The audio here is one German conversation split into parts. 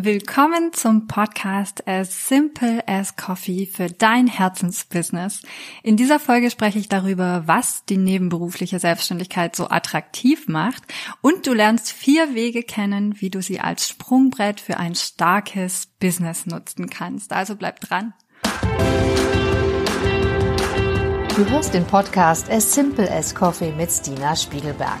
Willkommen zum Podcast As Simple as Coffee für dein Herzensbusiness. In dieser Folge spreche ich darüber, was die nebenberufliche Selbstständigkeit so attraktiv macht und du lernst vier Wege kennen, wie du sie als Sprungbrett für ein starkes Business nutzen kannst. Also bleib dran. Du hörst den Podcast As Simple as Coffee mit Stina Spiegelberg.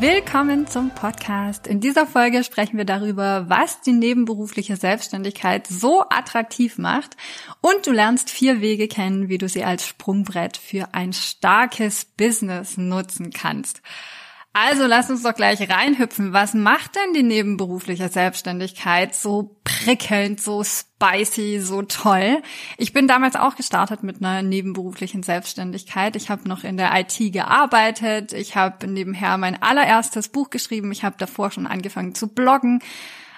Willkommen zum Podcast. In dieser Folge sprechen wir darüber, was die nebenberufliche Selbstständigkeit so attraktiv macht und du lernst vier Wege kennen, wie du sie als Sprungbrett für ein starkes Business nutzen kannst. Also lass uns doch gleich reinhüpfen. Was macht denn die nebenberufliche Selbstständigkeit so prickelnd, so spicy, so toll? Ich bin damals auch gestartet mit einer nebenberuflichen Selbstständigkeit. Ich habe noch in der IT gearbeitet. Ich habe nebenher mein allererstes Buch geschrieben. Ich habe davor schon angefangen zu bloggen.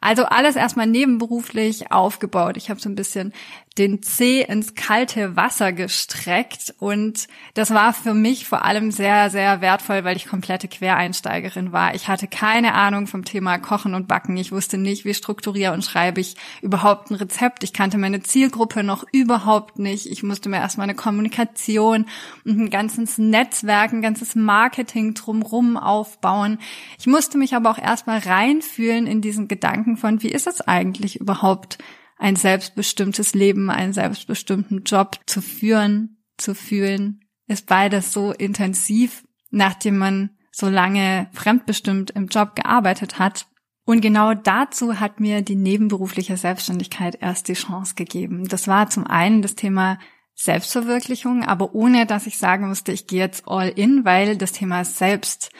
Also alles erstmal nebenberuflich aufgebaut. Ich habe so ein bisschen den Zeh ins kalte Wasser gestreckt und das war für mich vor allem sehr, sehr wertvoll, weil ich komplette Quereinsteigerin war. Ich hatte keine Ahnung vom Thema Kochen und Backen. Ich wusste nicht, wie strukturiere und schreibe ich überhaupt ein Rezept. Ich kannte meine Zielgruppe noch überhaupt nicht. Ich musste mir erstmal eine Kommunikation und ein ganzes Netzwerk, ein ganzes Marketing drumrum aufbauen. Ich musste mich aber auch erstmal reinfühlen in diesen Gedanken von, wie ist es eigentlich überhaupt, ein selbstbestimmtes Leben, einen selbstbestimmten Job zu führen, zu fühlen, ist beides so intensiv, nachdem man so lange fremdbestimmt im Job gearbeitet hat. Und genau dazu hat mir die nebenberufliche Selbstständigkeit erst die Chance gegeben. Das war zum einen das Thema Selbstverwirklichung, aber ohne dass ich sagen musste, ich gehe jetzt all in, weil das Thema Selbst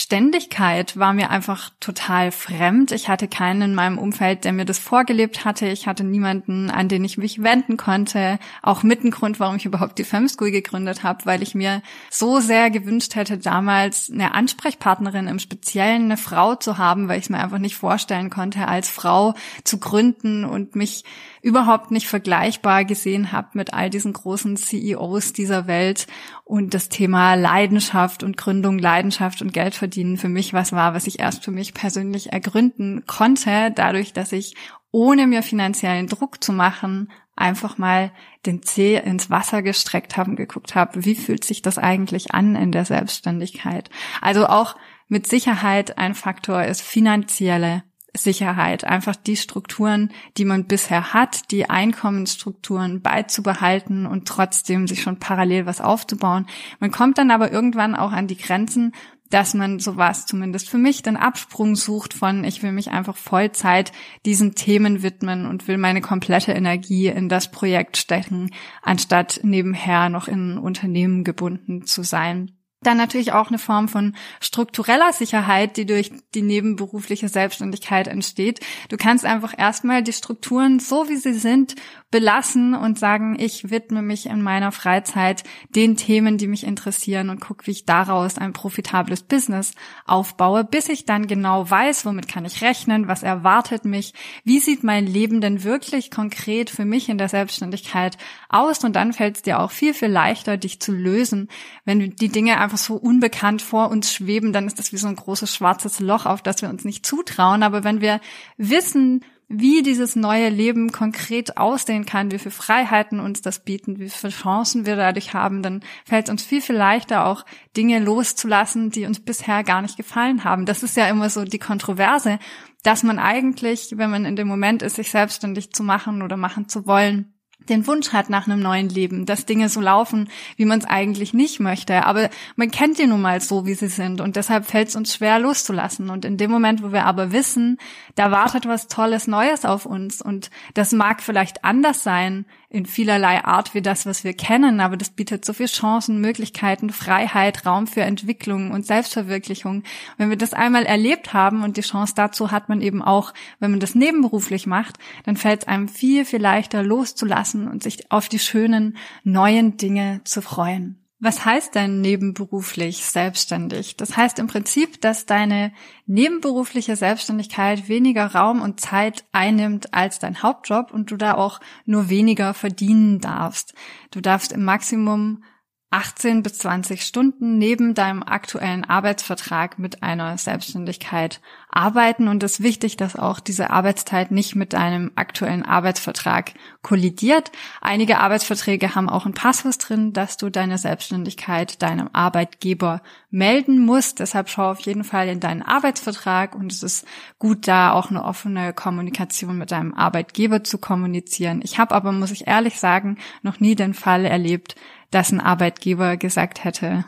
Ständigkeit war mir einfach total fremd. Ich hatte keinen in meinem Umfeld, der mir das vorgelebt hatte. Ich hatte niemanden, an den ich mich wenden konnte. Auch mit ein Grund, warum ich überhaupt die Femschool gegründet habe, weil ich mir so sehr gewünscht hätte, damals eine Ansprechpartnerin im Speziellen, eine Frau zu haben, weil ich es mir einfach nicht vorstellen konnte, als Frau zu gründen und mich überhaupt nicht vergleichbar gesehen habe mit all diesen großen CEOs dieser Welt und das Thema Leidenschaft und Gründung, Leidenschaft und Geld verdienen für mich was war, was ich erst für mich persönlich ergründen konnte, dadurch, dass ich ohne mir finanziellen Druck zu machen, einfach mal den Zeh ins Wasser gestreckt habe und geguckt habe, wie fühlt sich das eigentlich an in der Selbstständigkeit. Also auch mit Sicherheit ein Faktor ist finanzielle Sicherheit, einfach die Strukturen, die man bisher hat, die Einkommensstrukturen beizubehalten und trotzdem sich schon parallel was aufzubauen. Man kommt dann aber irgendwann auch an die Grenzen, dass man sowas zumindest für mich den Absprung sucht von, ich will mich einfach Vollzeit diesen Themen widmen und will meine komplette Energie in das Projekt stecken, anstatt nebenher noch in Unternehmen gebunden zu sein. Dann natürlich auch eine Form von struktureller Sicherheit, die durch die nebenberufliche Selbstständigkeit entsteht. Du kannst einfach erstmal die Strukturen so wie sie sind belassen und sagen, ich widme mich in meiner Freizeit den Themen, die mich interessieren und gucke, wie ich daraus ein profitables Business aufbaue, bis ich dann genau weiß, womit kann ich rechnen, was erwartet mich, wie sieht mein Leben denn wirklich konkret für mich in der Selbstständigkeit aus und dann fällt es dir auch viel, viel leichter, dich zu lösen, wenn die Dinge einfach so unbekannt vor uns schweben, dann ist das wie so ein großes schwarzes Loch, auf das wir uns nicht zutrauen. Aber wenn wir wissen, wie dieses neue Leben konkret aussehen kann, wie viele Freiheiten uns das bieten, wie viele Chancen wir dadurch haben, dann fällt es uns viel, viel leichter, auch Dinge loszulassen, die uns bisher gar nicht gefallen haben. Das ist ja immer so die Kontroverse, dass man eigentlich, wenn man in dem Moment ist, sich selbstständig zu machen oder machen zu wollen, den Wunsch hat nach einem neuen Leben, dass Dinge so laufen, wie man es eigentlich nicht möchte. Aber man kennt die nun mal so, wie sie sind. Und deshalb fällt es uns schwer loszulassen. Und in dem Moment, wo wir aber wissen, da wartet was Tolles Neues auf uns und das mag vielleicht anders sein in vielerlei Art wie das, was wir kennen, aber das bietet so viele Chancen, Möglichkeiten, Freiheit, Raum für Entwicklung und Selbstverwirklichung. Wenn wir das einmal erlebt haben und die Chance dazu hat man eben auch, wenn man das nebenberuflich macht, dann fällt es einem viel, viel leichter loszulassen und sich auf die schönen neuen Dinge zu freuen. Was heißt denn nebenberuflich selbstständig? Das heißt im Prinzip, dass deine nebenberufliche Selbstständigkeit weniger Raum und Zeit einnimmt als dein Hauptjob und du da auch nur weniger verdienen darfst. Du darfst im Maximum 18 bis 20 Stunden neben deinem aktuellen Arbeitsvertrag mit einer Selbstständigkeit arbeiten und es ist wichtig, dass auch diese Arbeitszeit nicht mit deinem aktuellen Arbeitsvertrag kollidiert. Einige Arbeitsverträge haben auch ein Passus drin, dass du deine Selbstständigkeit deinem Arbeitgeber melden musst. Deshalb schau auf jeden Fall in deinen Arbeitsvertrag und es ist gut, da auch eine offene Kommunikation mit deinem Arbeitgeber zu kommunizieren. Ich habe aber, muss ich ehrlich sagen, noch nie den Fall erlebt, dass ein Arbeitgeber gesagt hätte,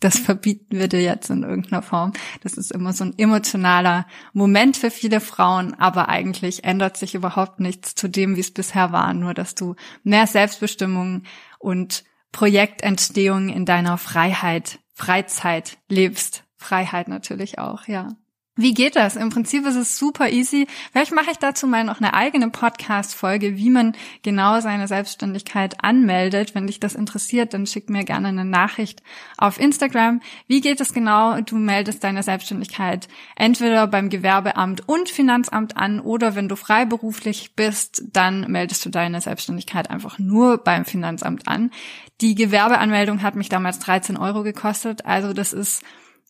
das verbieten wir dir jetzt in irgendeiner Form. Das ist immer so ein emotionaler Moment für viele Frauen, aber eigentlich ändert sich überhaupt nichts zu dem, wie es bisher war, nur dass du mehr Selbstbestimmung und Projektentstehung in deiner Freiheit, Freizeit lebst. Freiheit natürlich auch, ja. Wie geht das? Im Prinzip ist es super easy. Vielleicht mache ich dazu mal noch eine eigene Podcast-Folge, wie man genau seine Selbstständigkeit anmeldet. Wenn dich das interessiert, dann schick mir gerne eine Nachricht auf Instagram. Wie geht es genau? Du meldest deine Selbstständigkeit entweder beim Gewerbeamt und Finanzamt an oder wenn du freiberuflich bist, dann meldest du deine Selbstständigkeit einfach nur beim Finanzamt an. Die Gewerbeanmeldung hat mich damals 13 Euro gekostet. Also das ist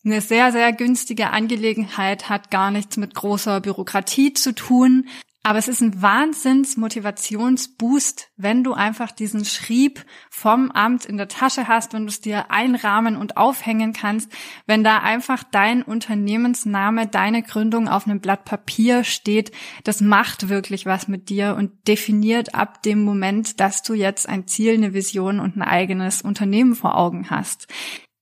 eine sehr, sehr günstige Angelegenheit, hat gar nichts mit großer Bürokratie zu tun. Aber es ist ein Wahnsinns-Motivationsboost, wenn du einfach diesen Schrieb vom Amt in der Tasche hast, wenn du es dir einrahmen und aufhängen kannst, wenn da einfach dein Unternehmensname, deine Gründung auf einem Blatt Papier steht, das macht wirklich was mit dir und definiert ab dem Moment, dass du jetzt ein Ziel, eine Vision und ein eigenes Unternehmen vor Augen hast.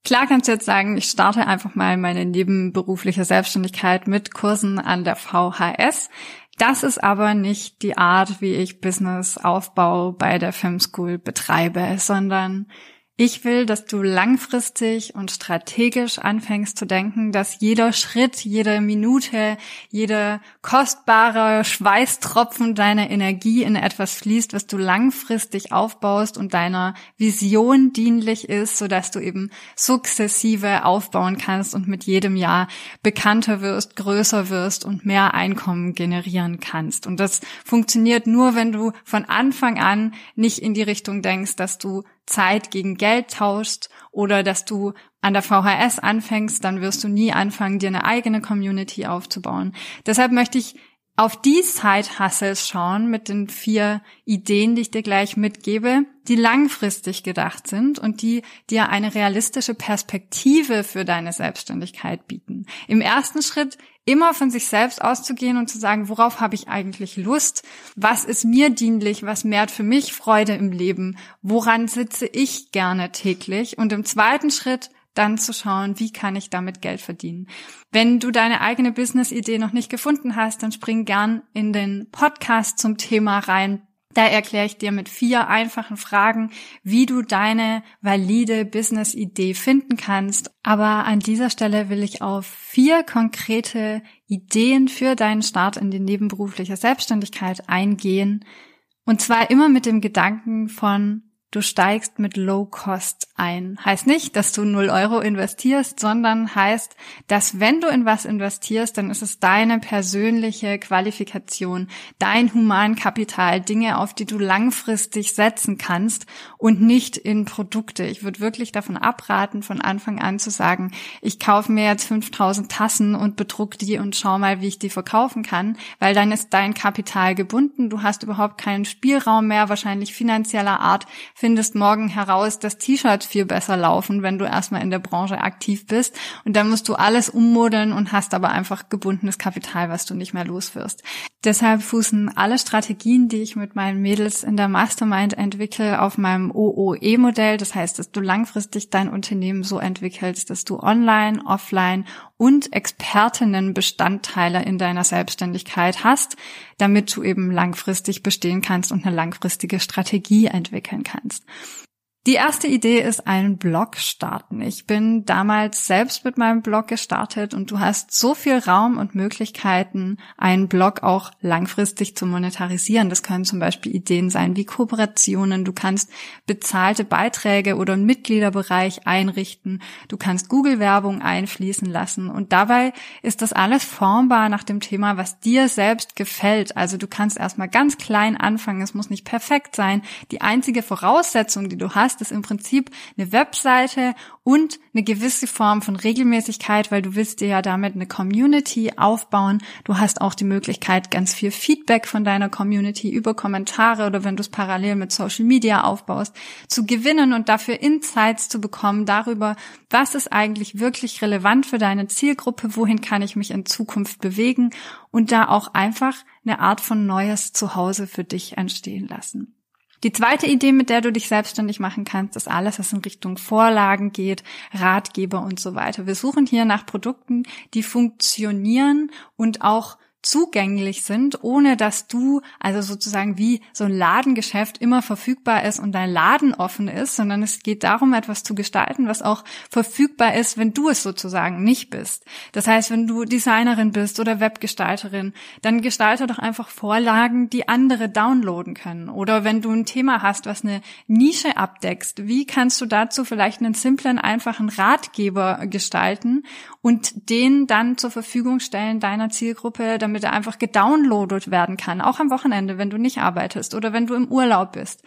Klar kannst du jetzt sagen, ich starte einfach mal meine nebenberufliche Selbstständigkeit mit Kursen an der VHS. Das ist aber nicht die Art, wie ich Businessaufbau bei der Film School betreibe, sondern ich will, dass du langfristig und strategisch anfängst zu denken, dass jeder Schritt, jede Minute, jede kostbare Schweißtropfen deiner Energie in etwas fließt, was du langfristig aufbaust und deiner Vision dienlich ist, sodass du eben sukzessive aufbauen kannst und mit jedem Jahr bekannter wirst, größer wirst und mehr Einkommen generieren kannst. Und das funktioniert nur, wenn du von Anfang an nicht in die Richtung denkst, dass du Zeit gegen Geld tauschst oder dass du an der VHS anfängst, dann wirst du nie anfangen, dir eine eigene Community aufzubauen. Deshalb möchte ich auf die Side-Hustles schauen mit den vier Ideen, die ich dir gleich mitgebe, die langfristig gedacht sind und die dir eine realistische Perspektive für deine Selbstständigkeit bieten. Im ersten Schritt immer von sich selbst auszugehen und zu sagen, worauf habe ich eigentlich Lust? Was ist mir dienlich? Was mehrt für mich Freude im Leben? Woran sitze ich gerne täglich? Und im zweiten Schritt dann zu schauen, wie kann ich damit Geld verdienen. Wenn du deine eigene Business-Idee noch nicht gefunden hast, dann spring gern in den Podcast zum Thema rein. Da erkläre ich dir mit vier einfachen Fragen, wie du deine valide Business-Idee finden kannst. Aber an dieser Stelle will ich auf vier konkrete Ideen für deinen Start in die nebenberufliche Selbstständigkeit eingehen. Und zwar immer mit dem Gedanken von du steigst mit Low Cost ein. Heißt nicht, dass du 0 Euro investierst, sondern heißt, dass wenn du in was investierst, dann ist es deine persönliche Qualifikation, dein Humankapital, Dinge, auf die du langfristig setzen kannst und nicht in Produkte. Ich würde wirklich davon abraten, von Anfang an zu sagen, ich kaufe mir jetzt 5000 Tassen und bedruck die und schau mal, wie ich die verkaufen kann, weil dann ist dein Kapital gebunden. Du hast überhaupt keinen Spielraum mehr, wahrscheinlich finanzieller Art findest morgen heraus, dass T-Shirts viel besser laufen, wenn du erstmal in der Branche aktiv bist. Und dann musst du alles ummodeln und hast aber einfach gebundenes Kapital, was du nicht mehr los. Deshalb fußen alle Strategien, die ich mit meinen Mädels in der Mastermind entwickle, auf meinem OOE-Modell. Das heißt, dass du langfristig dein Unternehmen so entwickelst, dass du online, offline und Expertinnenbestandteile in deiner Selbstständigkeit hast, damit du eben langfristig bestehen kannst und eine langfristige Strategie entwickeln kannst. Die erste Idee ist einen Blog starten. Ich bin damals selbst mit meinem Blog gestartet und du hast so viel Raum und Möglichkeiten, einen Blog auch langfristig zu monetarisieren. Das können zum Beispiel Ideen sein wie Kooperationen. Du kannst bezahlte Beiträge oder einen Mitgliederbereich einrichten. Du kannst Google-Werbung einfließen lassen. Und dabei ist das alles formbar nach dem Thema, was dir selbst gefällt. Also du kannst erstmal ganz klein anfangen. Es muss nicht perfekt sein. Die einzige Voraussetzung, die du hast, hast, ist im Prinzip eine Webseite und eine gewisse Form von Regelmäßigkeit, weil du willst dir ja damit eine Community aufbauen. Du hast auch die Möglichkeit, ganz viel Feedback von deiner Community über Kommentare oder wenn du es parallel mit Social Media aufbaust, zu gewinnen und dafür Insights zu bekommen darüber, was ist eigentlich wirklich relevant für deine Zielgruppe, wohin kann ich mich in Zukunft bewegen und da auch einfach eine Art von neues Zuhause für dich entstehen lassen. Die zweite Idee, mit der du dich selbstständig machen kannst, ist alles, was in Richtung Vorlagen geht, Ratgeber und so weiter. Wir suchen hier nach Produkten, die funktionieren und auch zugänglich sind, ohne dass du, also sozusagen wie so ein Ladengeschäft immer verfügbar ist und dein Laden offen ist, sondern es geht darum, etwas zu gestalten, was auch verfügbar ist, wenn du es sozusagen nicht bist. Das heißt, wenn du Designerin bist oder Webgestalterin, dann gestalte doch einfach Vorlagen, die andere downloaden können. Oder wenn du ein Thema hast, was eine Nische abdeckst, wie kannst du dazu vielleicht einen simplen, einfachen Ratgeber gestalten und den dann zur Verfügung stellen deiner Zielgruppe, damit er einfach gedownloadet werden kann, auch am Wochenende, wenn du nicht arbeitest oder wenn du im Urlaub bist.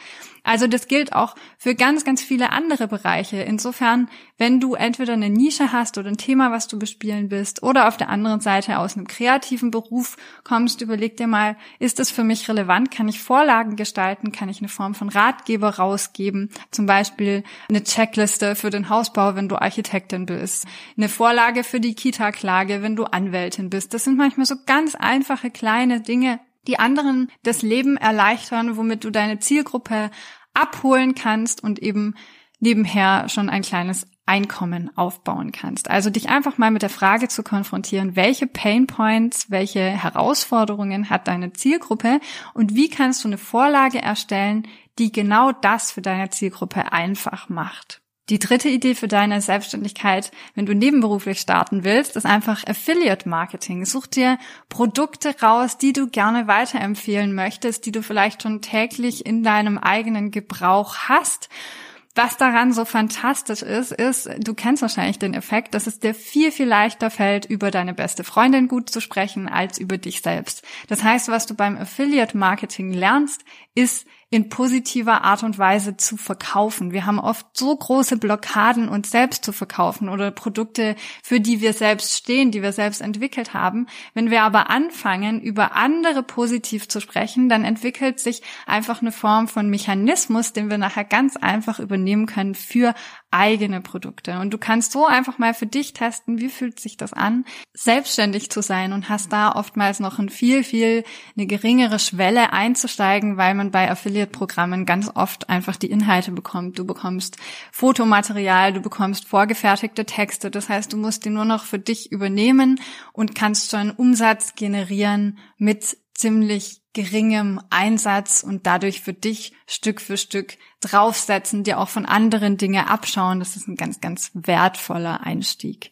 Also das gilt auch für ganz, ganz viele andere Bereiche. Insofern, wenn du entweder eine Nische hast oder ein Thema, was du bespielen bist, oder auf der anderen Seite aus einem kreativen Beruf kommst, überleg dir mal, ist das für mich relevant? Kann ich Vorlagen gestalten? Kann ich eine Form von Ratgeber rausgeben? Zum Beispiel eine Checkliste für den Hausbau, wenn du Architektin bist. Eine Vorlage für die Kita-Klage, wenn du Anwältin bist. Das sind manchmal so ganz einfache kleine Dinge, die anderen das Leben erleichtern, womit du deine Zielgruppe abholen kannst und eben nebenher schon ein kleines Einkommen aufbauen kannst. Also dich einfach mal mit der Frage zu konfrontieren, welche Pain Points, welche Herausforderungen hat deine Zielgruppe und wie kannst du eine Vorlage erstellen, die genau das für deine Zielgruppe einfach macht. Die dritte Idee für deine Selbstständigkeit, wenn du nebenberuflich starten willst, ist einfach Affiliate Marketing. Such dir Produkte raus, die du gerne weiterempfehlen möchtest, die du vielleicht schon täglich in deinem eigenen Gebrauch hast was daran so fantastisch ist, ist, du kennst wahrscheinlich den Effekt, dass es dir viel, viel leichter fällt, über deine beste Freundin gut zu sprechen, als über dich selbst. Das heißt, was du beim Affiliate Marketing lernst, ist in positiver Art und Weise zu verkaufen. Wir haben oft so große Blockaden, uns selbst zu verkaufen oder Produkte, für die wir selbst stehen, die wir selbst entwickelt haben. Wenn wir aber anfangen, über andere positiv zu sprechen, dann entwickelt sich einfach eine Form von Mechanismus, den wir nachher ganz einfach übernehmen können für eigene Produkte. Und du kannst so einfach mal für dich testen, wie fühlt sich das an, selbstständig zu sein und hast da oftmals noch ein viel, viel eine geringere Schwelle einzusteigen, weil man bei Affiliate-Programmen ganz oft einfach die Inhalte bekommt. Du bekommst Fotomaterial, du bekommst vorgefertigte Texte. Das heißt, du musst die nur noch für dich übernehmen und kannst schon Umsatz generieren mit ziemlich geringem Einsatz und dadurch für dich Stück für Stück draufsetzen, dir auch von anderen Dinge abschauen. Das ist ein ganz, ganz wertvoller Einstieg.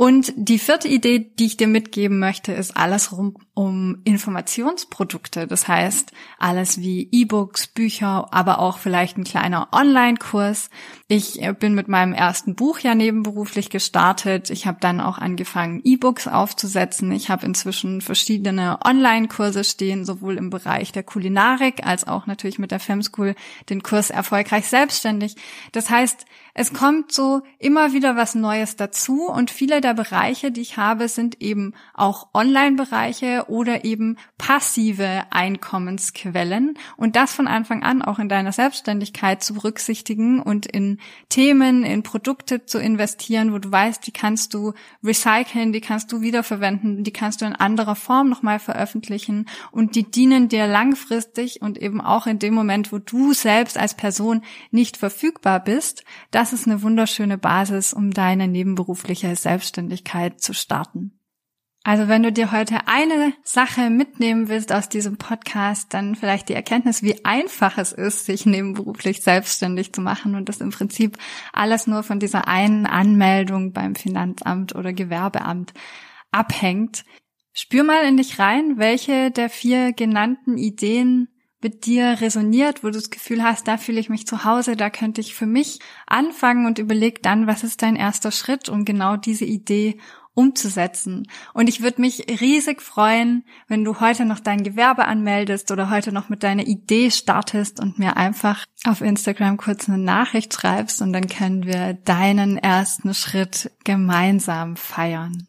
Und die vierte Idee, die ich dir mitgeben möchte, ist alles rum um Informationsprodukte. Das heißt, alles wie E-Books, Bücher, aber auch vielleicht ein kleiner Online-Kurs. Ich äh, bin mit meinem ersten Buch ja nebenberuflich gestartet. Ich habe dann auch angefangen, E-Books aufzusetzen. Ich habe inzwischen verschiedene Online-Kurse stehen, sowohl im Bereich der Kulinarik als auch natürlich mit der Femschool den Kurs erfolgreich selbstständig. Das heißt, es kommt so immer wieder was Neues dazu und viele der Bereiche, die ich habe, sind eben auch Online-Bereiche oder eben passive Einkommensquellen und das von Anfang an auch in deiner Selbstständigkeit zu berücksichtigen und in Themen, in Produkte zu investieren, wo du weißt, die kannst du recyceln, die kannst du wiederverwenden, die kannst du in anderer Form nochmal veröffentlichen und die dienen dir langfristig und eben auch in dem Moment, wo du selbst als Person nicht verfügbar bist. Das ist eine wunderschöne Basis, um deine nebenberufliche Selbstständigkeit zu starten. Also wenn du dir heute eine Sache mitnehmen willst aus diesem Podcast, dann vielleicht die Erkenntnis, wie einfach es ist, sich nebenberuflich selbstständig zu machen und das im Prinzip alles nur von dieser einen Anmeldung beim Finanzamt oder Gewerbeamt abhängt. Spür mal in dich rein, welche der vier genannten Ideen mit dir resoniert, wo du das Gefühl hast, da fühle ich mich zu Hause, da könnte ich für mich anfangen und überleg dann, was ist dein erster Schritt, um genau diese Idee umzusetzen. Und ich würde mich riesig freuen, wenn du heute noch dein Gewerbe anmeldest oder heute noch mit deiner Idee startest und mir einfach auf Instagram kurz eine Nachricht schreibst und dann können wir deinen ersten Schritt gemeinsam feiern.